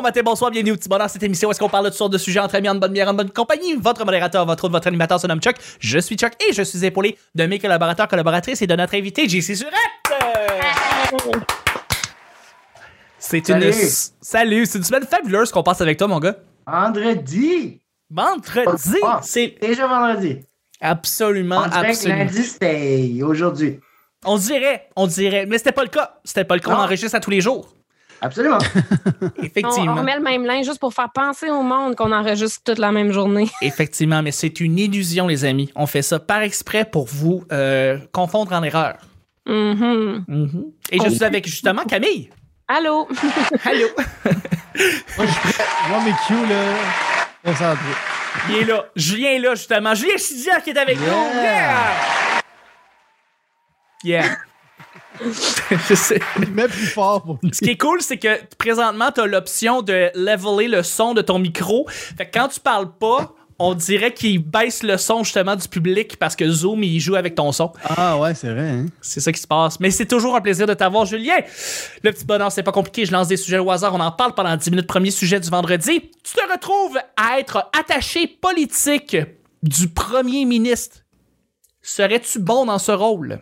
bon matin, bonsoir, bienvenue au petit bonheur cette émission. Est-ce qu'on parle de toutes sortes de sujets entre amis, en bonne bière, en bonne compagnie? Votre modérateur, votre autre, votre animateur se nomme Chuck. Je suis Chuck et je suis épaulé de mes collaborateurs, collaboratrices et de notre invité, JC Surette! C'est une. Salut. C'est une semaine fabuleuse qu'on passe avec toi, mon gars. Vendredi! Vendredi, Ah, c'est Déjà vendredi. absolument, On que absolument. lundi, c'était aujourd'hui. On dirait, on dirait, mais c'était pas le cas. C'était pas le cas, on enregistre à tous les jours. Absolument. On, Effectivement. on met le même linge juste pour faire penser au monde qu'on enregistre toute la même journée. Effectivement, mais c'est une illusion, les amis. On fait ça par exprès pour vous euh, confondre en erreur. Mhm. Et je suis avec justement Camille. Allô? Allô? Moi, je suis prêt. Moi, mes cues, là, concentré. Il est là. Julien est là, justement. Julien Chidia qui est avec nous. Yeah! Yeah. Je sais. Il met plus fort pour lui. Ce qui est cool, c'est que présentement, tu as l'option de leveler le son de ton micro. Fait que quand tu parles pas, on dirait qu'il baisse le son justement du public parce que Zoom, il joue avec ton son. Ah, ouais, c'est vrai, hein? C'est ça qui se passe. Mais c'est toujours un plaisir de t'avoir, Julien. Le petit bonheur, c'est pas compliqué. Je lance des sujets au hasard. On en parle pendant 10 minutes. Premier sujet du vendredi. Tu te retrouves à être attaché politique du premier ministre. Serais-tu bon dans ce rôle?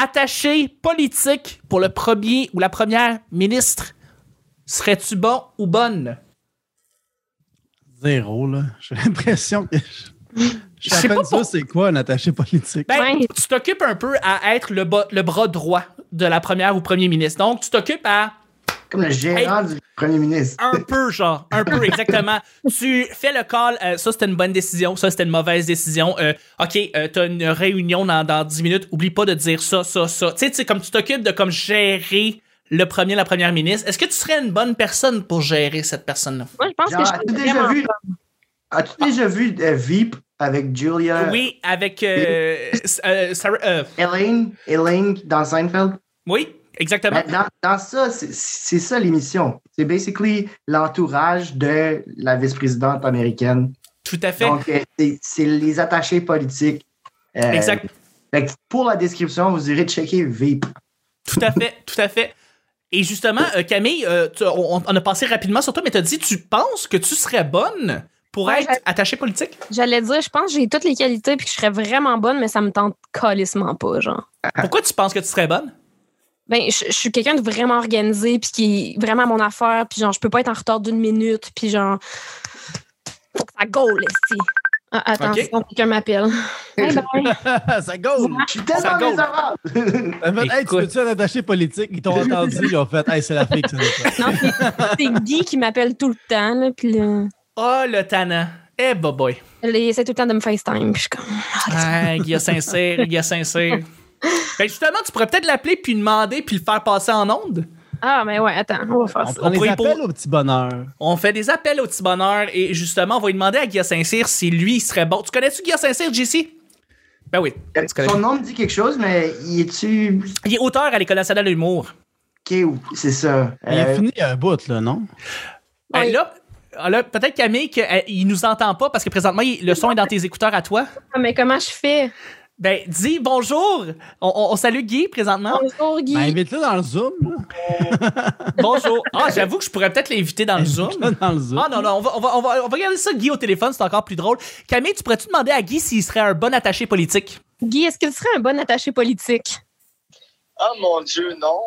Attaché politique pour le premier ou la première ministre. Serais-tu bon ou bonne? Zéro, là. J'ai l'impression que. Je, je sais pas c'est quoi un attaché politique. Ben, tu t'occupes un peu à être le, bras droit de la première ou premier ministre. Donc, tu t'occupes à Comme le gérant du premier ministre. Un peu, genre. Un peu, exactement. tu fais le call. euh, ça, c'était une bonne décision. Ça, c'était une mauvaise décision. Euh, OK, euh, t'as une réunion dans, dans 10 minutes. Oublie pas de dire ça, ça, ça. Tu sais, tu sais, comme tu t'occupes de comme gérer le premier, la première ministre, est-ce que tu serais une bonne personne pour gérer cette personne-là? Moi, je pense Genre, que je as-tu suis déjà vu, as-tu déjà vu euh, Veep avec Julia? Oui, avec euh, euh, Sarah- euh, Elaine, Elaine dans Seinfeld? oui, exactement. Ben, Dans, dans ça, c'est- ça l'émission. C'est basically l'entourage de la vice-présidente américaine. Tout à fait. Donc, euh, c'est- les attachés politiques. Euh, exact. fait que pour la description, vous irez checker Veep. Tout à fait, tout à fait. Et justement, euh, Camille, euh, tu- on, on a passé rapidement sur toi, mais tu as dit, tu penses que tu serais bonne pour Ouais, être attachée politique? J'allais dire, je pense que j'ai toutes les qualités puis que je serais vraiment bonne, mais ça me tente calissement pas, genre. Pourquoi tu penses que tu serais bonne? Ben, je, je suis quelqu'un de vraiment organisé puis qui est vraiment à mon affaire puis genre, je peux pas être en retard d'une minute puis genre, faut que ça go, si. Ah, attention, quelqu'un m'appelle. Ça gaule! Je suis Ça tellement gaule. désirable! En fait, hey, tu veux-tu un attaché politique? Ils t'ont entendu, ils ont fait, hey, c'est la fille faire. Non, c'est- Guy qui m'appelle tout le temps, là, puis là, Oh, le tannant. Eh, bah boy. il essaie tout le temps de me FaceTime, puis je suis comme... Ah, Guillaume Saint-Cyr, Guillaume Saint-Cyr. Ben justement, tu pourrais peut-être l'appeler puis demander puis le faire passer en onde. Ah, mais ouais, attends, on va faire On ça. prend pourrait les pour- au petit bonheur. On fait des appels au petit bonheur et justement, on va lui demander à Guillaume Saint-Cyr si lui il serait bon. Tu connais-tu Guillaume Saint-Cyr, JC? Ben oui. Connais? Son nom me dit quelque chose, mais il est-tu. Il est auteur à l'École nationale de l'humour. Ok, c'est ça. Il a Euh, fini un bout, là, non? Ben Oui. là, là peut-être Camille qu'il nous entend pas parce que présentement il- le son est dans tes écouteurs à toi. Ah, mais comment je fais? Ben dis bonjour. On, on- on salue Guy présentement. Bonjour, Guy. Ben, invite-le dans le Zoom. Bonjour. Ah, j'avoue que je pourrais peut-être l'inviter dans le Zoom. Dans le Zoom. Ah non, non, on va, on, va, on, va, on va regarder ça, Guy, au téléphone, c'est encore plus drôle. Camille, tu pourrais-tu demander à Guy s'il serait un bon attaché politique? Guy, est-ce qu'il serait un bon attaché politique? Ah mon Dieu, non.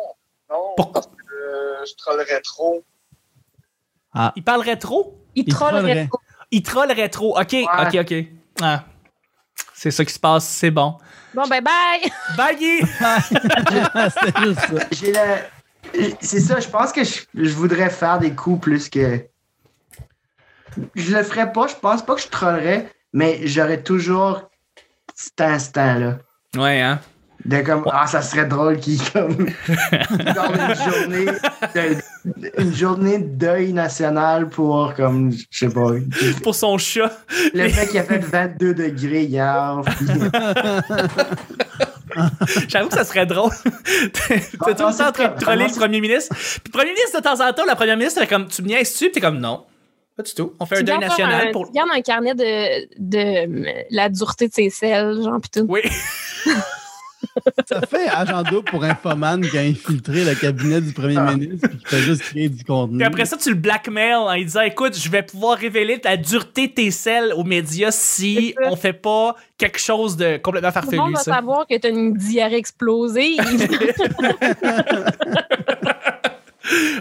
Non, Pourquoi? parce que euh, je trollerais trop. Il parlerait trop? Il, Il trollerait trollerait. trop. Il trollerait trop. OK, OK, OK. Ah. C'est ça qui se passe, c'est bon. Bon, ben bye! Bye, Guy! C'est ça, je pense que je, je voudrais faire des coups plus que. Je le ferais pas, je pense pas que je trollerais, mais j'aurais toujours cet instant-là. Ouais, hein? De comme, ah, ça serait drôle qu'il comme. dans une journée. de- une journée de deuil national pour, comme, je sais pas. Pour son chat. Le fait qu'il a fait 22 degrés hier. puis- J'avoue que ça serait drôle. T'es tout le temps en train de troller le premier ministre. Puis le premier ministre, de temps en temps, la première ministre, elle est comme, tu me niaises-tu? Puis t'es comme, non. Pas du tout. On fait un deuil national un, pour. tu gardes un carnet de, de la dureté de ses selles, genre, pis tout. Oui. Ça fait agent double pour Infoman qui a infiltré le cabinet du premier Ah. ministre et qui fait juste créer du contenu. Puis après ça, tu le blackmail en lui disant Écoute, je vais pouvoir révéler ta dureté de tes selles aux médias si C'est on fait pas quelque chose de complètement Tout le monde farfelu. va Ça. savoir que t'as une diarrhée explosée.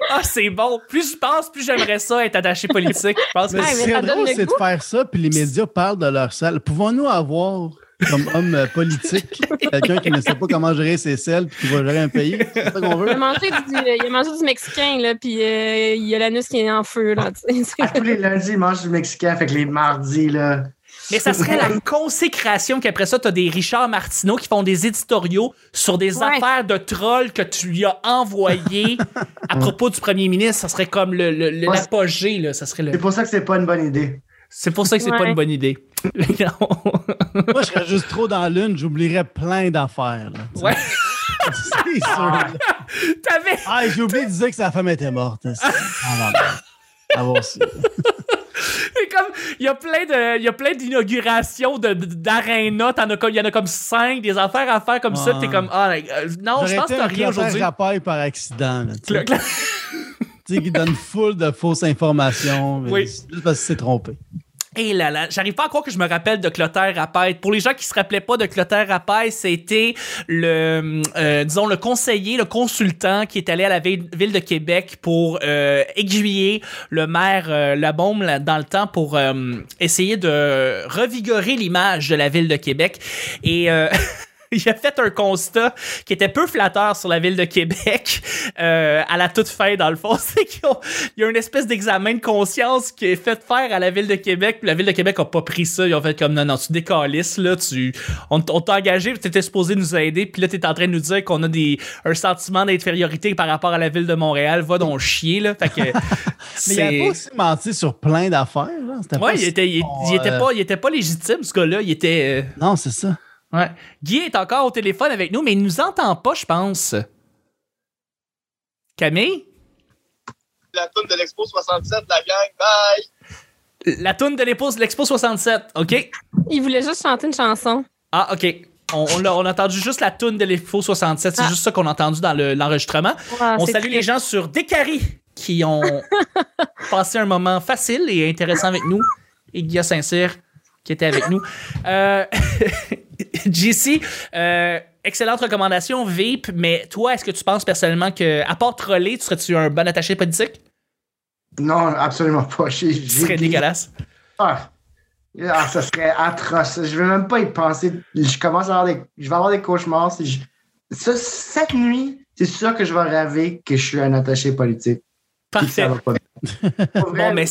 Ah, c'est bon. Plus je pense, plus j'aimerais ça être attaché politique. Je pense que Mais Ah, ce mais qui ça serait donne drôle, le c'est de faire ça, puis les médias parlent de leur salle. Pouvons-nous avoir, comme homme euh, politique, quelqu'un qui ne sait pas comment gérer ses selles puis qui va gérer un pays? C'est ça qu'on Il veut? a mangé du, il a mangé du mexicain, là, puis euh, il y a l'anus qui est en feu, là, tu. À tous les lundis, ils mangent du Mexicain, fait que les mardis, là. Mais ça serait la consécration qu'après ça, t'as des Richard Martineau qui font des éditoriaux sur des Ouais. affaires de trolls que tu lui as envoyées à propos du premier ministre. Ça serait comme le, le- le- Ouais. l'apogée, là. Ça serait le... C'est pour ça que c'est pas une bonne idée. C'est pour ça que c'est pas Ouais. une bonne idée. Non. Moi, je serais juste trop dans l'une, j'oublierais plein d'affaires. là, tu sais. ouais. C'est sûr. là. T'avais. Ah, j'ai oublié de dire que sa femme était morte. Ah. Ah, bon, c'est- C'est comme, il y a plein de, il y a plein d'inaugurations de, t'en as comme, il y en a comme cinq, des affaires à faire comme ça, Ouais. t'es comme, ah, euh, non, je J'aurais pense que t'as un rien aujourd'hui. Rapaille par accident. là, sais. Qui donne full de fausses informations. Oui. Juste parce qu'il s'est trompé. Et là là, j'arrive pas à croire que je me rappelle de Clotaire Rapaille. Pour les gens qui se rappelaient pas de Clotaire Rapaille, c'était le, euh, disons, le conseiller, le consultant qui est allé à la ville, ville de Québec pour euh, aiguiller le maire euh, là, dans le temps pour euh, essayer de revigorer l'image de la ville de Québec. Et euh, il a fait un constat qui était peu flatteur sur la ville de Québec euh, à la toute fin, dans le fond. C'est qu'il y a une espèce d'examen de conscience qui est fait faire à la ville de Québec. Puis la ville de Québec a pas pris ça. Ils ont fait comme non, non, tu décalisses, là. Tu, on, on t'a engagé, tu étais supposé nous aider. Puis là, tu es en train de nous dire qu'on a des, un sentiment d'infériorité par rapport à la ville de Montréal. Va donc chier, là. Fait que. Mais il a pas aussi menti sur plein d'affaires. là. Pas Ouais, il était, il, il était euh, pas, il était pas légitime, ce gars-là. Il était. euh, Non, c'est ça. Ouais. Guy est encore au téléphone avec nous, mais il nous entend pas, je pense. Camille? La toune de l'Expo 67, la gang, bye! La toune de l'épouse de l'Expo 67, OK? Il voulait juste chanter une chanson. Ah, OK. On, on a, on a entendu juste la toune de l'Expo 67. C'est Ah. juste ça qu'on a entendu dans le- l'enregistrement. Ouais, on salue triste. les gens sur Décari qui ont passé un moment facile et intéressant avec nous. Et Guillaume Saint-Cyr qui était avec nous. Euh, JC, euh, excellente recommandation, Vape, mais toi, est-ce que tu penses personnellement que, à part troller, tu serais-tu un bon attaché politique? Non, absolument pas. J'ai- Ce serait dégueulasse. Ah. Ah, ça serait atroce. Je vais même pas y penser. Je commence à avoir des. Je vais avoir des cauchemars. si je- Ça, cette nuit, c'est sûr que je vais rêver que je suis un attaché politique. Parfait. ça va pas bien. Pour vrai, Bon, mais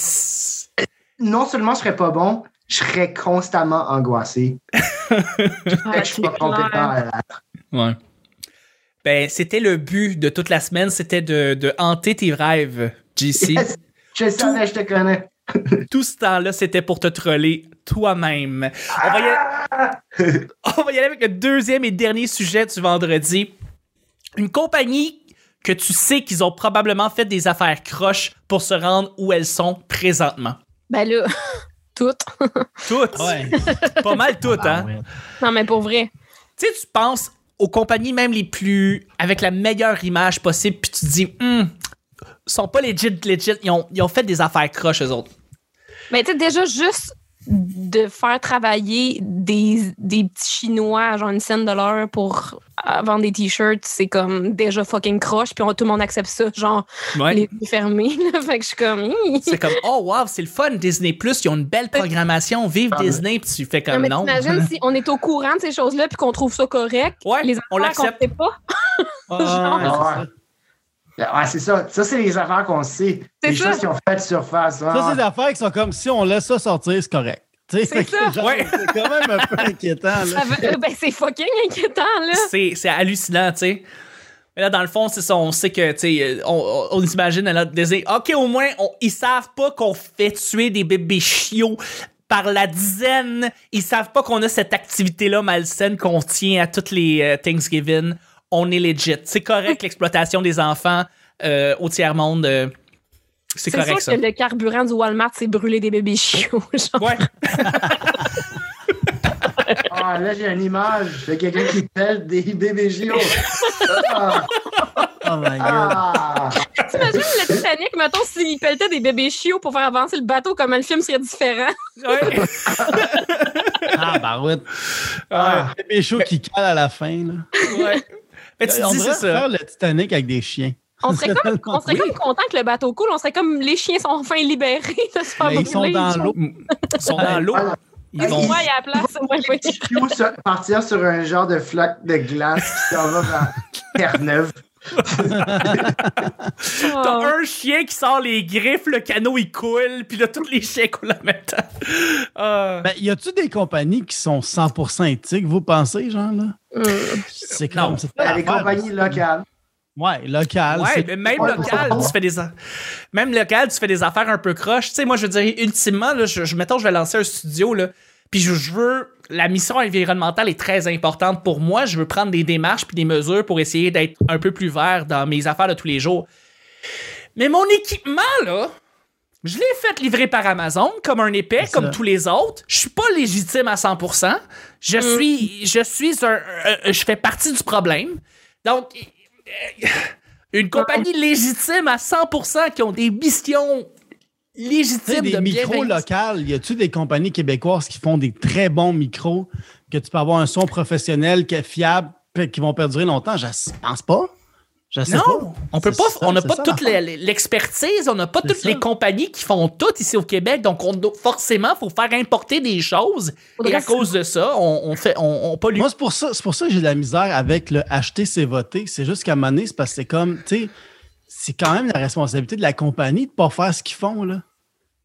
Non seulement je serais pas bon, je serais constamment angoissé. Ouais, je suis pas à. Ouais. Ben, c'était le but de toute la semaine, c'était de, de hanter tes rêves, JC. Yes, je savais, je te connais. Tout ce temps-là, c'était pour te troller toi-même. On, va y aller- On va y aller avec le deuxième et dernier sujet du vendredi. Une compagnie que tu sais qu'ils ont probablement fait des affaires croches pour se rendre où elles sont présentement. Ben là, toutes. Toutes? Pas mal toutes, hein? Non, mais pour vrai. Tu sais, tu penses aux compagnies même les plus. avec la meilleure image possible, puis tu te dis, hum, ils sont pas legit, legit. Ils ont, ils ont fait des affaires croches, eux autres. Mais tu sais, déjà, juste de faire travailler des, des petits Chinois à genre une scène de l'heure pour vendre des t-shirts, c'est comme déjà fucking croche, puis on- tout le monde accepte ça, genre Ouais. les yeux fermés. là. fait que je suis comme. C'est comme, oh wow, c'est le fun, Disney Plus, ils ont une belle programmation, vive Ah, Disney, puis tu fais Non, comme mais non. t'imagines si on est au courant de ces choses-là puis qu'on trouve ça correct, Ouais, les on affaires qu'on l'accepte. sait pas. Ah, ouais. Ouais, c'est ça. Ça, c'est les affaires qu'on sait. C'est Les ça. choses qui ont fait surface. Ça, Ah, c'est des affaires qui sont comme si on laisse ça sortir, c'est correct. C'est ça. genre, Ouais. C'est quand même un peu inquiétant. Là. Ça veut- ben, c'est fucking inquiétant, là. C'est, c'est hallucinant, tu sais. Mais là, dans le fond, c'est ça, on sait que, tu sais, on, on, on s'imagine à notre désir. OK, au moins, on- ils savent pas qu'on fait tuer des bébés chiots par la dizaine. Ils savent pas qu'on a cette activité-là malsaine qu'on tient à toutes les euh, Thanksgiving. On est legit. C'est correct, l'exploitation des enfants euh, au tiers-monde. euh, c'est correct, sûr ça. que le carburant du Walmart, c'est brûler des bébés chiots. genre. Ouais. ah, là, j'ai une image de quelqu'un qui pèle des bébés. Ah, Oh my god. ah. T'imagines le Titanic, mettons, s'il pelletait des bébés chiots pour faire avancer le bateau, comment le film serait différent? Ouais. Ah, bah ouais. Ah. Bébé chaud qui cale à la fin. Là. ouais. Mais tu on dis, devrait c'est ça. faire le Titanic avec des chiens. On serait, comme, on serait comme content que le bateau coule. On serait comme les chiens sont enfin libérés de se faire Mais ils sont dans l'eau. Ils sont dans l'eau. Ils vont. Moi, il y a la place. Moi, partir sur un genre de flaque de glace qui s'en va vers Terre-Neuve. T'as un chien qui sort les griffes, le canot il coule, puis là tous les chiens coulent en même temps. Ah. Ben, y a-tu des compagnies qui sont 100% éthiques, vous pensez, genre, là? Hum. C'est Non. comme c'est Ben, les compagnies locales. Ouais, local. Ouais, mais même Ouais, local, tu fais des a- même local, tu fais des affaires un peu croches. Tu sais, moi je veux dire ultimement là, je, je mettons je vais lancer un studio là, puis je, je veux la mission environnementale est très importante pour moi, je veux prendre des démarches puis des mesures pour essayer d'être un peu plus vert dans mes affaires de tous les jours. Mais mon équipement là, je l'ai fait livrer par Amazon comme un épais, comme ça. tous les autres. Je suis pas légitime à 100%. Je suis, je suis un, un- je fais partie du problème. Donc, euh, une compagnie légitime à 100% qui ont des missions légitimes des de micros locales, y a-tu des compagnies québécoises qui font des très bons micros, que tu peux avoir un son professionnel qui est fiable, qui vont perdurer longtemps? Je pense pas. Je sais Non, pas. on peut pas, ça, on n'a pas ça, toute l'expertise, on n'a pas toutes ça. les compagnies qui font tout ici au Québec, donc on doit- forcément, faut faire importer des choses. Faudrait et à cause de ça, on, on fait, on, on pollue. Moi, c'est pour ça, c'est pour ça que j'ai de la misère avec le acheter, c'est voter. C'est juste qu'à un moment donné, c'est parce que c'est comme, tu sais, c'est quand même la responsabilité de la compagnie de pas faire ce qu'ils font, là.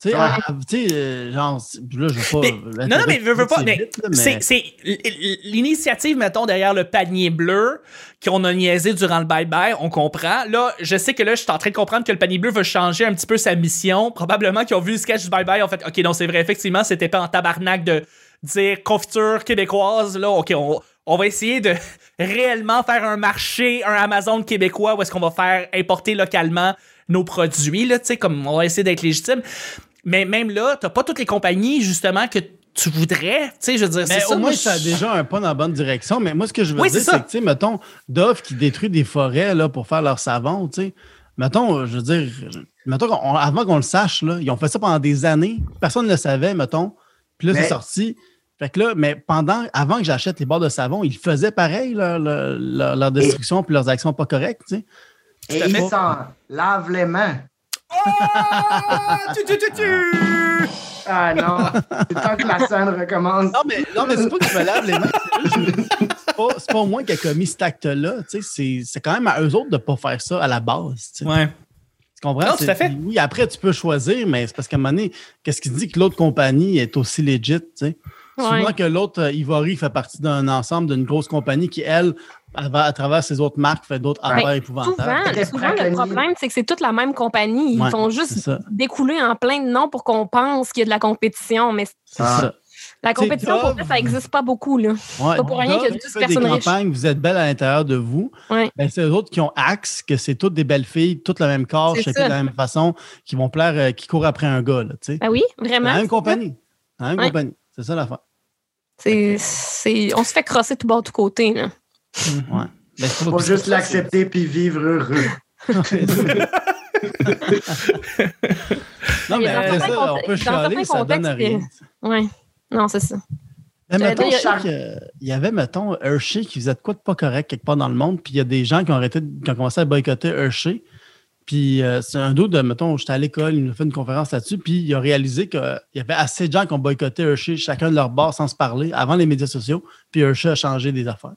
Tu sais, ah, euh, genre, là, je veux pas. Mais- non, non, mais veux, veux pas. c'est l'initiative, mettons, derrière le panier bleu qu'on a niaisé durant le bye-bye, on comprend. Là, je sais que là, je suis en train de comprendre que le panier bleu veut changer un petit peu sa mission. Probablement qu'ils ont vu le sketch du bye-bye, ont fait OK, non, c'est vrai, effectivement, c'était pas en tabarnak de dire confiture québécoise. Là, OK, on, on va essayer de réellement faire un marché, un Amazon québécois où est-ce qu'on va faire importer localement nos produits, là, tu sais, comme on va essayer d'être légitime. Mais même là, t'as pas toutes les compagnies, justement, que tu voudrais. Tu sais, je veux dire, Mais c'est au ça. moins, moi, ça a déjà un pas dans la bonne direction. Mais moi, ce que je veux Oui, dire, c'est que, tu sais, mettons, Dove qui détruit des forêts là, pour faire leur savon, tu sais. Mettons, euh, je veux dire, mettons, qu'on- avant qu'on le sache, là, ils ont fait ça pendant des années. Personne ne le savait, mettons. Puis là, Mais- c'est sorti. Fait que là, mais pendant, avant que j'achète les barres de savon, ils faisaient pareil, leur, leur, leur- leur destruction puis leurs actions pas correctes, tu sais. Et ils s'en lavent les mains. Ah, tu, tu, tu, tu. Ah non, c'est temps que la scène recommence. Non, mais, non, mais c'est pas que je me lave les mains. c'est pas, c'est pas moi qui a commis cet acte-là. tu sais, C'est c'est quand même à eux autres de pas faire ça à la base. Ouais. Tu comprends? Non, tout à fait. Oui, après, tu peux choisir, mais c'est parce qu'à un moment donné, qu'est-ce qui dit? Que l'autre compagnie est aussi legit? tu sais? Souvent que l'autre, euh, Ivory, fait partie d'un ensemble d'une grosse compagnie qui, elle, à, travers ses autres marques, fait d'autres affaires épouvantables. Souvent, souvent le problème, c'est que c'est toute la même compagnie. Ils Ouais, font juste découler en plein de noms pour qu'on pense qu'il y a de la compétition. Mais C'est Ah. ça. la compétition, pour ça n'existe pas beaucoup. Là. Ouais, Pas pour rien qu'il y a Dove 12 fait des personnes riches. campagnes, vous êtes belle à l'intérieur de vous. Ouais. Ben, c'est eux autres qui ont Axe, que c'est toutes des belles filles, toutes la même corps, C'est chacune de la même façon, qui vont plaire, euh, qui courent après un gars. Là. Ah oui, C'est vraiment. la même compagnie. La même Ouais. compagnie. C'est ça l'affaire. C'est, c'est, on se fait crosser tout bord, tout côté. Là. Ouais. Ben, Faut juste l'accepter puis vivre heureux. Non, mais après ça, on peut chialer, ça donne rien. Ouais. Non, c'est ça. Mais J'allais mettons, dire, je sais y avait, mettons, Hershey qui faisait de quoi de pas correct quelque part dans le monde, puis il y a des gens qui ont arrêté, qui ont commencé à boycotter Hershey. Puis euh, c'est un doute de, mettons, j'étais à l'école, il nous a fait une conférence là-dessus, puis il a réalisé qu'il y avait assez de gens qui ont boycotté Hershey, chacun de leur bord sans se parler, avant les médias sociaux, puis Hershey a changé des affaires.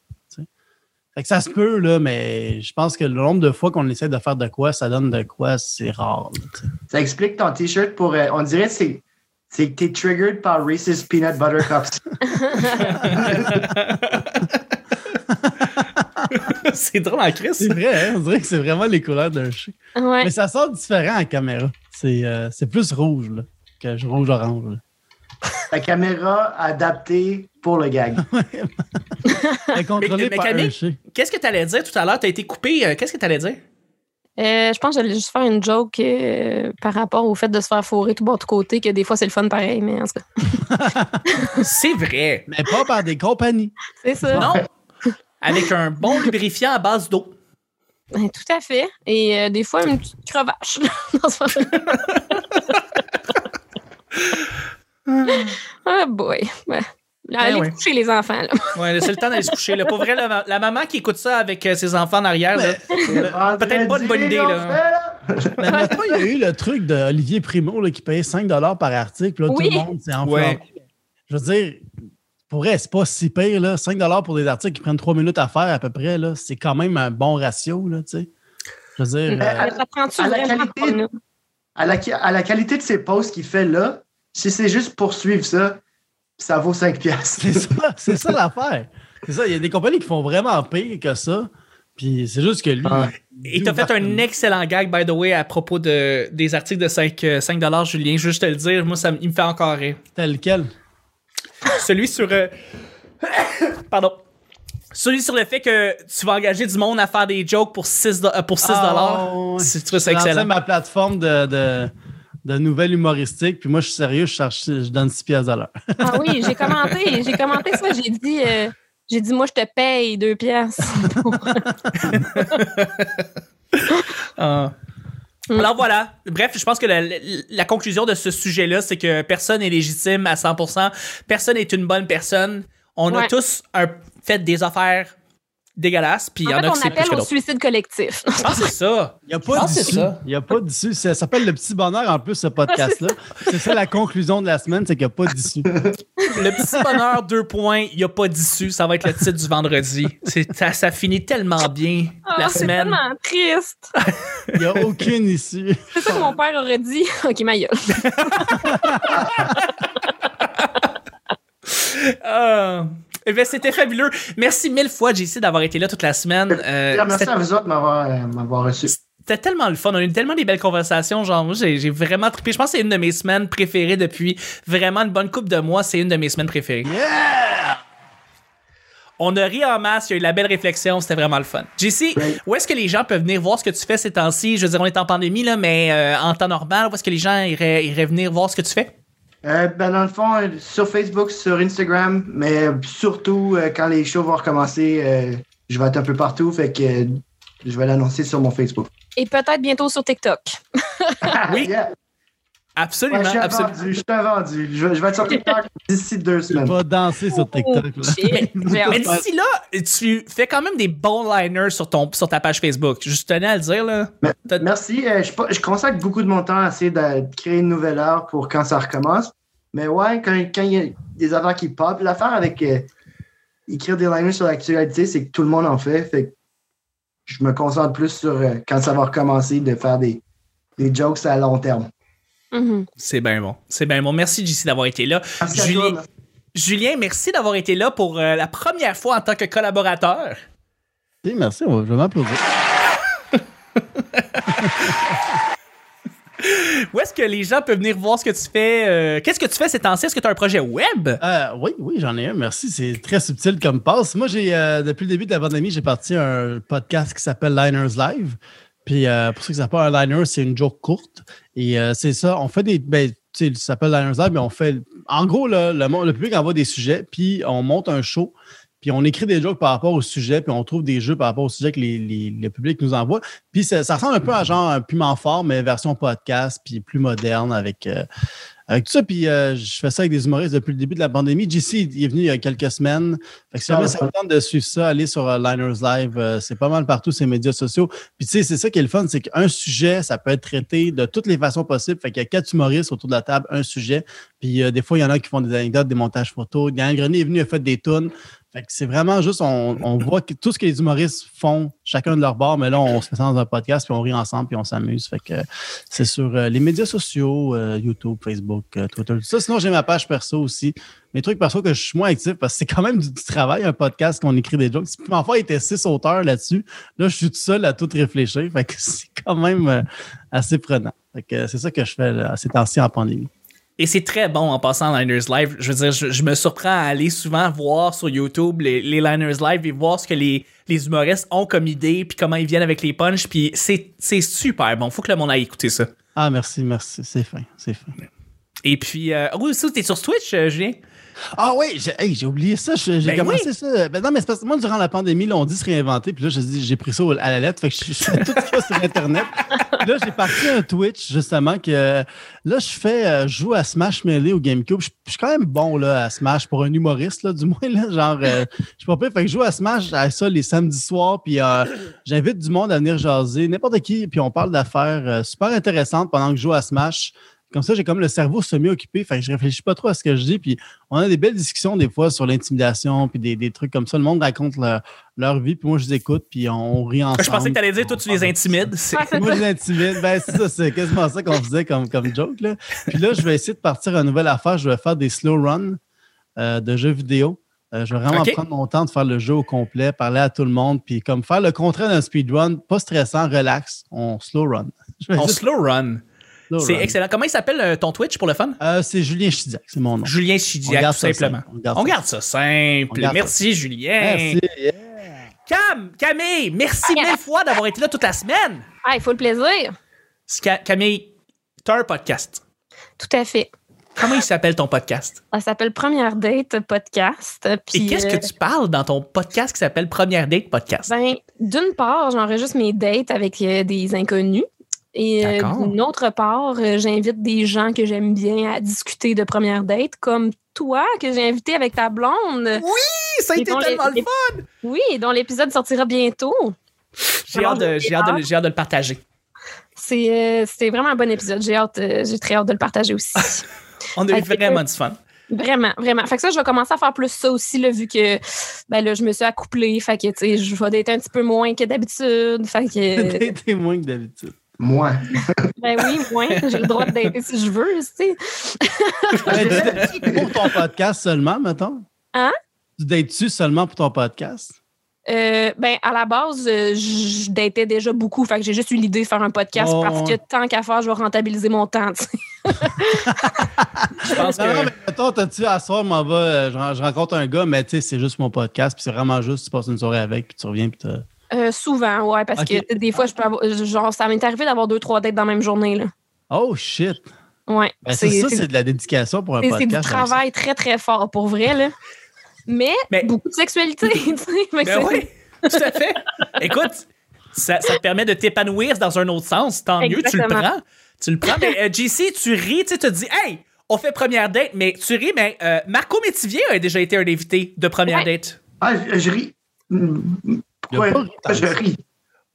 Fait que ça se peut, là, mais je pense que le nombre de fois qu'on essaie de faire de quoi, ça donne de quoi, c'est rare. là. Ça explique ton t-shirt pour. euh, on dirait que c'est. C'est que t'es triggered par Reese's Peanut Butter Cups. c'est drôle en crise. C'est vrai, hein, on dirait que c'est vraiment les couleurs d'Hershey. Ouais. Mais ça sort différent en caméra. C'est euh, c'est plus rouge là, que rouge-orange. La caméra adaptée pour le gag. Mais- par. Qu'est-ce que t'allais dire tout à l'heure? T'as été coupé. euh, Qu'est-ce que t'allais dire? Euh, je pense que j'allais juste faire une joke euh, par rapport au fait de se faire fourrer tout bas de côté, que des fois c'est le fun pareil, mais en tout cas. C'est vrai. Mais pas par des compagnies. C'est ça. Non. Avec un bon lubrifiant à base d'eau. Ben, tout à fait. Et euh, des fois, une petite crevache. Ah boy. Ouais. Là, Eh allez ouais. coucher les enfants. Ouais, c'est le temps d'aller se coucher. Là. Pour vrai, la, la maman qui écoute ça avec euh, ses enfants en arrière, là, peut-être pas une bonne idée. Là. Il y a eu le truc d'Olivier Primo là, qui payait 5 par article. Là, Oui. Tout le monde s'est enflammé. Je veux dire, pour vrai, c'est pas si pire. Là. 5 pour des articles qui prennent 3 minutes à faire à peu près. là. C'est quand même un bon ratio. Là, tu sais. Je veux dire, Euh, euh, à la qualité- la, à la qualité de ses posts qu'il fait là, si c'est juste poursuivre ça, ça vaut 5 piastres. c'est ça, c'est ça l'affaire. C'est ça. Il y a des compagnies qui font vraiment pire que ça. Puis c'est juste que lui. Ouais. Et t'as fait un excellent gag, by the way, à propos de, des articles de 5, euh, 5 Julien. Je veux juste te le dire, moi, ça, me- il me fait encore rire. Tel quel. Celui sur. euh, Pardon. Celui sur le fait que tu vas engager du monde à faire des jokes pour 6, do- euh, pour 6 Ah, ouais. C'est tu trouves ça J'ai lancé excellent. ma plateforme de, de, de nouvelles humoristiques. Puis moi, je suis sérieux, je, cherche, je donne 6 piastres à l'heure. Ah oui, j'ai commenté, j'ai commenté ça. J'ai dit, euh, j'ai dit, moi, je te paye deux pièces. Ah. Mm. Alors voilà. Bref, je pense que la, la- la conclusion de ce sujet-là, c'est que personne n'est légitime à 100%. Personne n'est une bonne personne. On a tous un- fait des affaires dégueulasses, puis il y En en fait, a on qui c'est plus que d'autres. suicide collectif. Que c'est ça. Il n'y a pas c'est d'issue. ça. Il n'y a pas d'issue. Ça s'appelle le petit bonheur en plus, ce podcast-là. c'est ça la conclusion de la semaine, c'est qu'il n'y a pas d'issue. Le petit bonheur, deux points, il n'y a pas d'issue. Ça va être le titre du vendredi. C'est- Ça, ça finit tellement bien la Ah, c'est semaine. tellement triste. Il n'y a aucune issue. C'est ça que mon père aurait dit. OK, ma gueule. Ah. Eh bien, c'était fabuleux. Merci mille fois, JC, d'avoir été là toute la semaine. Euh, Merci c'était- à vous autres de m'avoir euh, m'avoir reçu. C'était tellement le fun. On a eu tellement des belles conversations. Genre, moi, j'ai vraiment trippé. Je pense que c'est une de mes semaines préférées depuis vraiment une bonne couple de mois. C'est une de mes semaines préférées. Yeah! On a ri en masse. Il y a eu de la belle réflexion. C'était vraiment le fun. JC, Right. où est-ce que les gens peuvent venir voir ce que tu fais ces temps-ci? Je veux dire, on est en pandémie, là, mais euh, en temps normal, où est-ce que les gens iraient, iraient venir voir ce que tu fais? Euh, ben dans le fond, euh, sur Facebook, sur Instagram, mais surtout euh, quand les shows vont recommencer, euh, je vais être un peu partout, fait que euh, je vais l'annoncer sur mon Facebook. Et peut-être bientôt sur TikTok. Oui? Yeah. Absolument, Ouais, je suis absolument. vendu, je suis vendu. Je vais, je vais être sur TikTok d'ici deux Tu semaines. vas danser sur TikTok. là. Oh, shit. J'ai Mais d'ici là, tu fais quand même des bons liners sur, ton, sur ta page Facebook. Je tenais à le dire, là. Merci. euh, je, consacre beaucoup de mon temps à essayer de créer une nouvelle heure pour quand ça recommence. Mais ouais, quand, quand il y a des affaires qui pop, l'affaire avec euh, écrire des liners sur l'actualité, c'est que tout le monde en fait. Fait que je me concentre plus sur euh, quand ça va recommencer de faire des, des jokes à long terme. Mhm. C'est bien bon. C'est bien bon. Merci, JC, d'avoir été là. Merci à Julien, toi. Julien, merci d'avoir été là pour euh, la première fois en tant que collaborateur. Ok, merci, on va- je vais m'applaudir. Où est-ce que les gens peuvent venir voir ce que tu fais? euh, Qu'est-ce que tu fais ces temps-ci? Est-ce que tu as un projet web? Euh, oui, oui, j'en ai un. Merci. C'est très subtil comme passe. Moi, j'ai euh, depuis le début de la pandémie, j'ai parti un podcast qui s'appelle Liners Live. Puis euh, pour ceux qui ne savent pas, un liner, c'est une joke courte. Et euh, c'est ça. On fait des. Ben, tu sais, ça s'appelle Liners mais on fait. En gros, le, le public envoie des sujets, puis on monte un show. Puis on écrit des jokes par rapport au sujet, puis on trouve des jeux par rapport au sujet que les- les- le public nous envoie. Puis ça, ça ressemble un peu à genre un piment fort, mais version podcast, puis plus moderne avec, euh, avec tout ça. Puis euh, je fais ça avec des humoristes depuis le début de la pandémie. JC il est venu il y a quelques semaines. Fait que si Ah, jamais ça vous tente de suivre ça, allez sur euh, Liners Live. euh, c'est pas mal partout ces médias sociaux. Puis tu sais, c'est ça qui est le fun, c'est qu'un sujet, ça peut être traité de toutes les façons possibles. Fait qu'il y a quatre humoristes autour de la table, un sujet. Puis euh, des fois, il y en a qui font des anecdotes, des montages photos. Yann Grenier est venu, il a fait des tunes. C'est vraiment juste, on, voit que tout ce que les humoristes font, chacun de leur bord, mais là, on se ça dans un podcast, puis on rit ensemble, puis on s'amuse. Fait que euh, c'est sur euh, les médias sociaux, euh, YouTube, Facebook, Twitter, tout ça. Sinon, j'ai ma page perso aussi. Mes trucs perso que je suis moins actif parce que c'est quand même du, travail, un podcast qu'on écrit des jokes. Si mon enfant était six auteurs là-dessus, là, je suis tout seul à tout réfléchir. Fait que c'est quand même assez prenant. Fait que c'est ça que je fais là, ces temps-ci en pandémie. Et c'est très bon en passant en Liners Live. Je veux dire, je, je me surprends à aller souvent voir sur YouTube les, les Liners Live et voir ce que les, les humoristes ont comme idée, puis comment ils viennent avec les punchs, puis c'est c'est super bon. Faut que le monde aille écouter ça. Ah, merci, merci. C'est fin, c'est fin. Et puis, euh, oui, aussi, t'es sur Twitch, euh, Julien? Ah oui, j'ai hey, oublié ça. J'ai Ben commencé oui. ça. Ben non, mais c'est parce que moi, durant la pandémie, là, on dit se réinventer. Puis là, j'ai pris ça à la lettre. Fait que je, fais tout ça sur Internet. Puis là, j'ai parti un Twitch, justement, que euh, là, je fais euh, je joue à Smash Melee au GameCube. Je, je suis quand même bon là, à Smash pour un humoriste, là, du moins. Là, genre, euh, je suis pas pire. Fait que je joue à Smash à ça les samedis soirs. Puis euh, j'invite du monde à venir jaser, n'importe qui. Puis on parle d'affaires euh, super intéressantes pendant que je joue à Smash. Comme ça, j'ai comme le cerveau semi-occupé. Fait que je réfléchis pas trop à ce que je dis. Puis on a des belles discussions des fois sur l'intimidation, puis des, des trucs comme ça. Le monde raconte leur, leur vie, puis moi, je les écoute, puis on rit ensemble. Je pensais que t'allais dire, toi, tu les intimides. C'est- Ouais, c'est Moi, je les intimide. Ben, c'est ça, c'est quasiment ça qu'on faisait comme, comme joke. Là. Puis là, je vais essayer de partir à une nouvelle affaire. Je vais faire des slow runs euh, de jeux vidéo. Euh, je vais vraiment prendre mon temps de faire le jeu au complet, parler à tout le monde, puis comme faire le contraire d'un speedrun, pas stressant, relax, on slow run. On slow run. C'est excellent. Comment il s'appelle euh, ton Twitch pour le fun? Euh, c'est Julien Chidiac, c'est mon nom. Julien On Chidiac, tout simplement. simple. On garde On ça garde ça simple. Garde Merci, Julien. Merci. yeah. Cam, Camille, merci mille fois d'avoir été là toute la semaine. Ah, il faut le plaisir. Ca- Camille, t'as un podcast. Tout à fait. Comment il s'appelle ton podcast? Ça s'appelle Première Date Podcast. Et qu'est-ce euh, que tu parles dans ton podcast qui s'appelle Première Date Podcast? Ben, d'une part, j'enregistre mes dates avec euh, des inconnus. Et euh, d'une autre part, euh, j'invite des gens que j'aime bien à discuter de première date, comme toi, que j'ai invité avec ta blonde. Oui, ça a été tellement le fun! Oui, dont l'épisode sortira bientôt. J'ai hâte, hâte hâte de le partager. C'est euh, c'est vraiment un bon épisode. J'ai hâte, euh, j'ai très hâte de le partager aussi. On a eu vraiment du fun. Vraiment, vraiment. Fait que ça, je vais commencer à faire plus ça aussi, là, vu que ben là, je me suis accouplée. Fait que, je vais dater un petit peu moins que d'habitude. Fait que, T'es moins que d'habitude. Moi. ben oui, moins. J'ai le droit de dater si je veux, tu sais. Pour ton podcast seulement, mettons? Hein? Tu dates-tu seulement pour ton podcast? Euh, ben, à la base, euh, je datais déjà beaucoup. Fait que j'ai juste eu l'idée de faire un podcast Oh, parce que ouais. tant qu'à faire, je vais rentabiliser mon temps, tu sais. Je pense Non, non, que. mais mettons, t'as-tu à soir, m'en va, euh, je, ren- je rencontre un gars, mais tu sais, c'est juste mon podcast, puis c'est vraiment juste, tu passes une soirée avec, puis tu reviens, puis t'as. Euh, souvent, ouais, parce que des fois, je peux avoir, genre, ça m'est arrivé d'avoir deux, trois dates dans la même journée, là. Oh shit! Ouais. Ben, c'est ça, c'est de la dédication pour un c'est- c'est podcast. du travail très, très fort, pour vrai, là. Mais, Mais- beaucoup de sexualité, tu sais. Ben oui, tout à fait. Écoute, ça, ça te permet de t'épanouir dans un autre sens. Tant mieux, tu le prends. Tu le prends. Mais euh, JC, tu ris, tu sais, te dis, hey, on fait première date, mais tu ris, mais euh, Marco Métivier a déjà été un invité de première Ouais. date. Ah, je, je ris. Pourquoi pas je ris?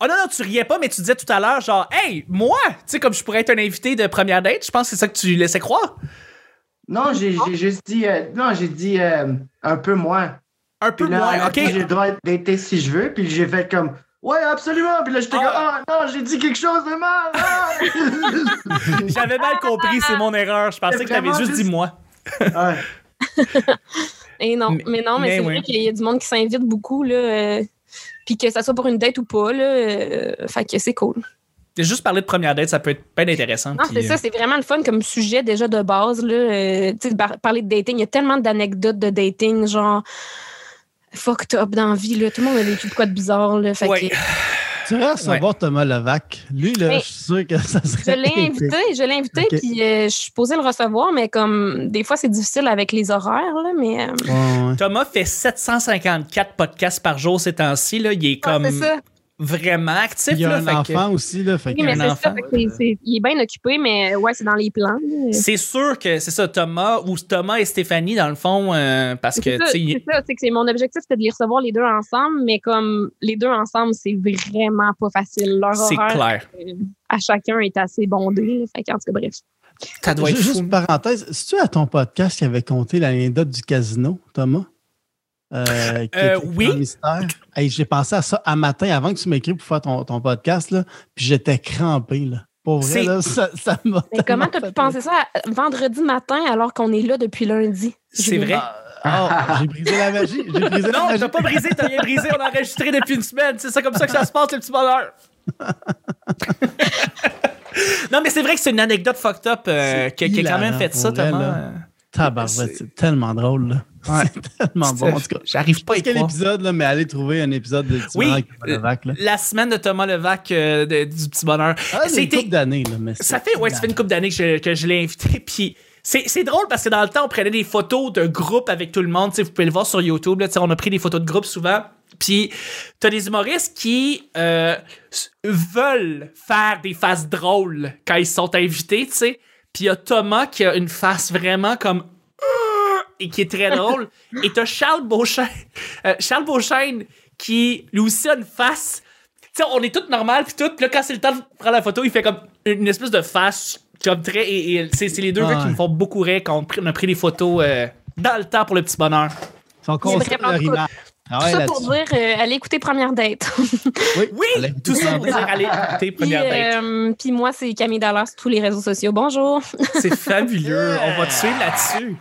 Oh non, non, tu riais pas, mais tu disais tout à l'heure, genre, hey, moi, tu sais, comme je pourrais être un invité de première date, je pense que c'est ça que tu laissais croire. Non, j'ai j'ai juste dit. euh, non, j'ai dit euh, un peu moins. Un peu là, moins, ok. J'ai le droit d'être si je veux. Puis j'ai fait comme. Ouais, absolument. Puis là, j'étais Ah. comme. Ah non, j'ai dit quelque chose de mal. ah! J'avais mal compris, c'est mon erreur. Je pensais C'est que t'avais vraiment juste dit moi. Ouais. Et non, Mais- mais, non, mais, mais c'est oui. vrai qu'il y a du monde qui s'invite beaucoup, là. Puis que ça soit pour une date ou pas, là. euh, fait que c'est cool. Juste parler de première date, ça peut être bien intéressant. Non, c'est ça, euh, c'est vraiment le fun comme sujet déjà de base. Là. Euh, parler de dating, il y a tellement d'anecdotes de dating, genre fucked up dans la vie. Là. Tout le monde a vécu de quoi de bizarre. Là. Fait Ouais. que, Vas recevoir Thomas Levac. Lui, là, je suis sûr que ça je serait. l'ai invité, je l'ai invité, puis euh, je suis posée le recevoir, mais comme des fois c'est difficile avec les horaires, là, mais euh, Ouais, ouais. Thomas fait 754 podcasts par jour ces temps-ci. Là. Il est comme c'est ça. Vraiment actif. Il y a là, un que- enfant aussi, là. Fait Oui, que- mais un c'est ça. enfant. fait c'est- il est bien occupé, mais ouais, c'est dans les plans. C'est sûr que c'est ça, Thomas ou Thomas et Stéphanie, dans le fond, euh, parce que, C'est ça, tu sais, c'est que c'est mon objectif, c'était de les recevoir les deux ensemble, mais comme les deux ensemble, c'est vraiment pas facile. Leur c'est clair. euh, à chacun est assez bondé. là. Fait qu'en tout cas, bref. Ça doit être Juste fou. une parenthèse, c'est-tu à ton podcast qui avait compté l'anecdote du casino, Thomas? Euh, qui Euh, oui. un mystère. Hey, J'ai pensé à ça un matin avant que tu m'écris pour faire ton, ton podcast, là, puis j'étais crampé. Là. Pour vrai, là, ça, ça m'a. Mais comment t'as pu penser ça à- vendredi matin alors qu'on est là depuis lundi? C'est vrai. Ah, j'ai brisé la magie. J'ai brisé Non, t'as pas brisé, t'as rien brisé, on a enregistré depuis une semaine. C'est ça comme ça que ça se passe, le petit bonheur. non, mais c'est vrai que c'est une anecdote fucked up euh, qui, a quand même fait ça, Thomas. Tabarouette, C'est- c'est tellement drôle. Là. Ouais. C'est tellement bon. En tout cas, J'arrive pas à y quel croire. épisode, là, mais allez trouver un épisode de Oui, avec Levac, là. La semaine de Thomas Levac euh, de- du petit bonheur. Ah, c'est une C'était- couple d'années, Ça fait, ouais, ça fait une couple d'années que je, que je l'ai invité. Puis c'est, drôle parce que dans le temps, on prenait des photos de groupe avec tout le monde. Tu sais, vous pouvez le voir sur YouTube. Là, Tu sais, on a pris des photos de groupe souvent. Puis t'as des humoristes qui euh, veulent faire des faces drôles quand ils sont invités, tu sais. Puis il y a Thomas qui a une face vraiment comme et qui est très drôle. Et t'as Charles Beauchesne, euh, Charles Beauchesne qui lui aussi a une face. Tu sais, on est tous normal puis tout. Puis là, quand c'est le temps de prendre la photo, il fait comme une espèce de face comme très. Et, et c'est, c'est les deux Ah gars qui me font beaucoup rire quand on, pr- on a pris des photos euh, dans le temps pour le petit bonheur. Son concept vraiment leur. Ah Tout ça pour dire, euh, allez écouter Première Date. Oui, tout ça pour dire allez écouter première date. euh, puis moi, c'est Camille Dallas sur tous les réseaux sociaux. Bonjour. C'est fabuleux. On va te suivre là-dessus.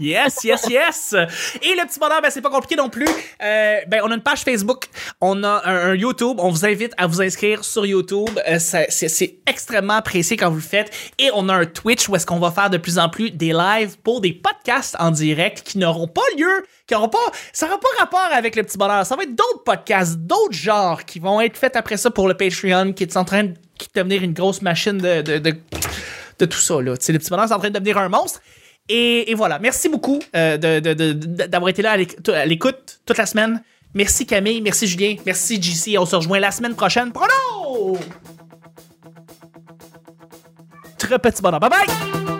Yes, yes, yes. Et le petit bonheur, ben, c'est pas compliqué non plus. Euh, ben, on a une page Facebook, on a un, YouTube. On vous invite à vous inscrire sur YouTube. Euh, c'est, c'est extrêmement apprécié quand vous le faites. Et on a un Twitch où est-ce qu'on va faire de plus en plus des lives pour des podcasts en direct qui n'auront pas lieu, qui n'auront pas, ça n'aura pas rapport avec le petit bonheur. Ça va être d'autres podcasts, d'autres genres qui vont être faits après ça pour le Patreon, qui est en train de devenir une grosse machine de, de, tout ça. Là. Tu sais, le petit bonheur est en train de devenir un monstre. Et, voilà. Merci beaucoup euh, d'avoir été là à l'écoute toute la semaine. Merci Camille, merci Julien, merci JC. On se rejoint la semaine prochaine. Prono! Très petit bonheur. Bye bye!